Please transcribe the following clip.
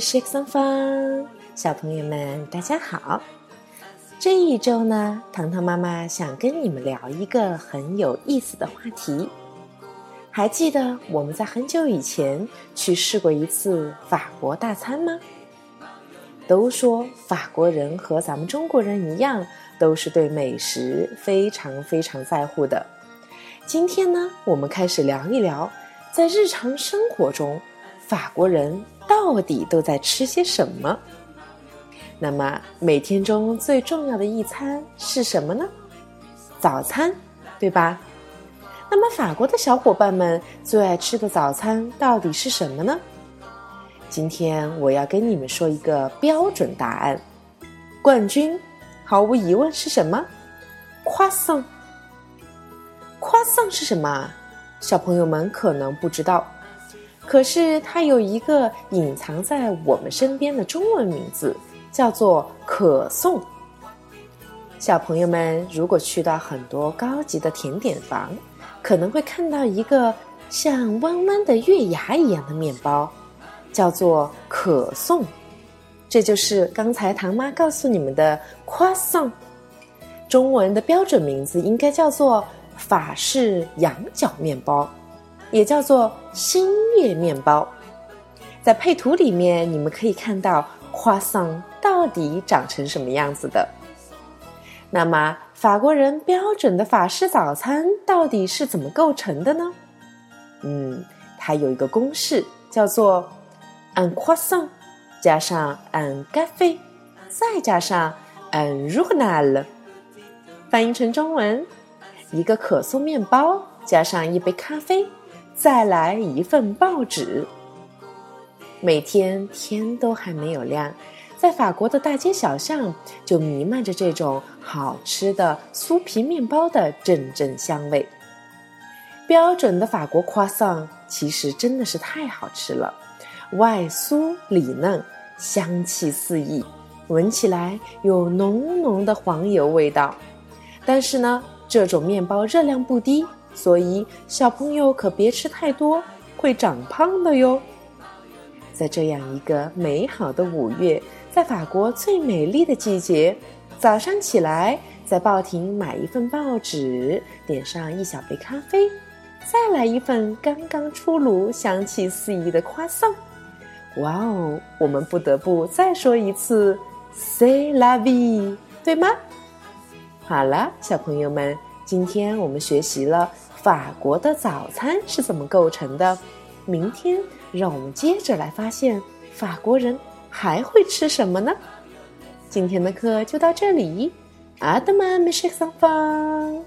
是桑芳，小朋友们大家好。这一周呢，糖糖妈妈想跟你们聊一个很有意思的话题。还记得我们在很久以前去试过一次法国大餐吗？都说法国人和咱们中国人一样，都是对美食非常非常在乎的。今天呢，我们开始聊一聊，在日常生活中，法国人到底都在吃些什么？那么每天中最重要的一餐是什么呢？早餐，对吧？那么法国的小伙伴们最爱吃的早餐到底是什么呢？今天我要跟你们说一个标准答案，冠军，毫无疑问是什么？夸桑。夸桑是什么？小朋友们可能不知道，可是它有一个隐藏在我们身边的中文名字，叫做可颂。小朋友们如果去到很多高级的甜点房，可能会看到一个像弯弯的月牙一样的面包。叫做可颂，这就是刚才唐妈告诉你们的夸颂。中文的标准名字应该叫做法式羊角面包，也叫做星月面包。在配图里面，你们可以看到夸颂到底长成什么样子的。那么，法国人标准的法式早餐到底是怎么构成的呢？嗯，它有一个公式，叫做。un croissant，加上 un café，再加上 un journal，翻译成中文：一个可颂面包，加上一杯咖啡，再来一份报纸。每天天都还没有亮，在法国的大街小巷就弥漫着这种好吃的酥皮面包的阵阵香味。标准的法国夸桑其实真的是太好吃了。外酥里嫩，香气四溢，闻起来有浓浓的黄油味道。但是呢，这种面包热量不低，所以小朋友可别吃太多，会长胖的哟。在这样一个美好的五月，在法国最美丽的季节，早上起来在报亭买一份报纸，点上一小杯咖啡，再来一份刚刚出炉、香气四溢的夸桑。哇哦，我们不得不再说一次 “say la vie”，对吗？好了，小朋友们，今天我们学习了法国的早餐是怎么构成的。明天让我们接着来发现法国人还会吃什么呢？今天的课就到这里，阿德曼美食上方。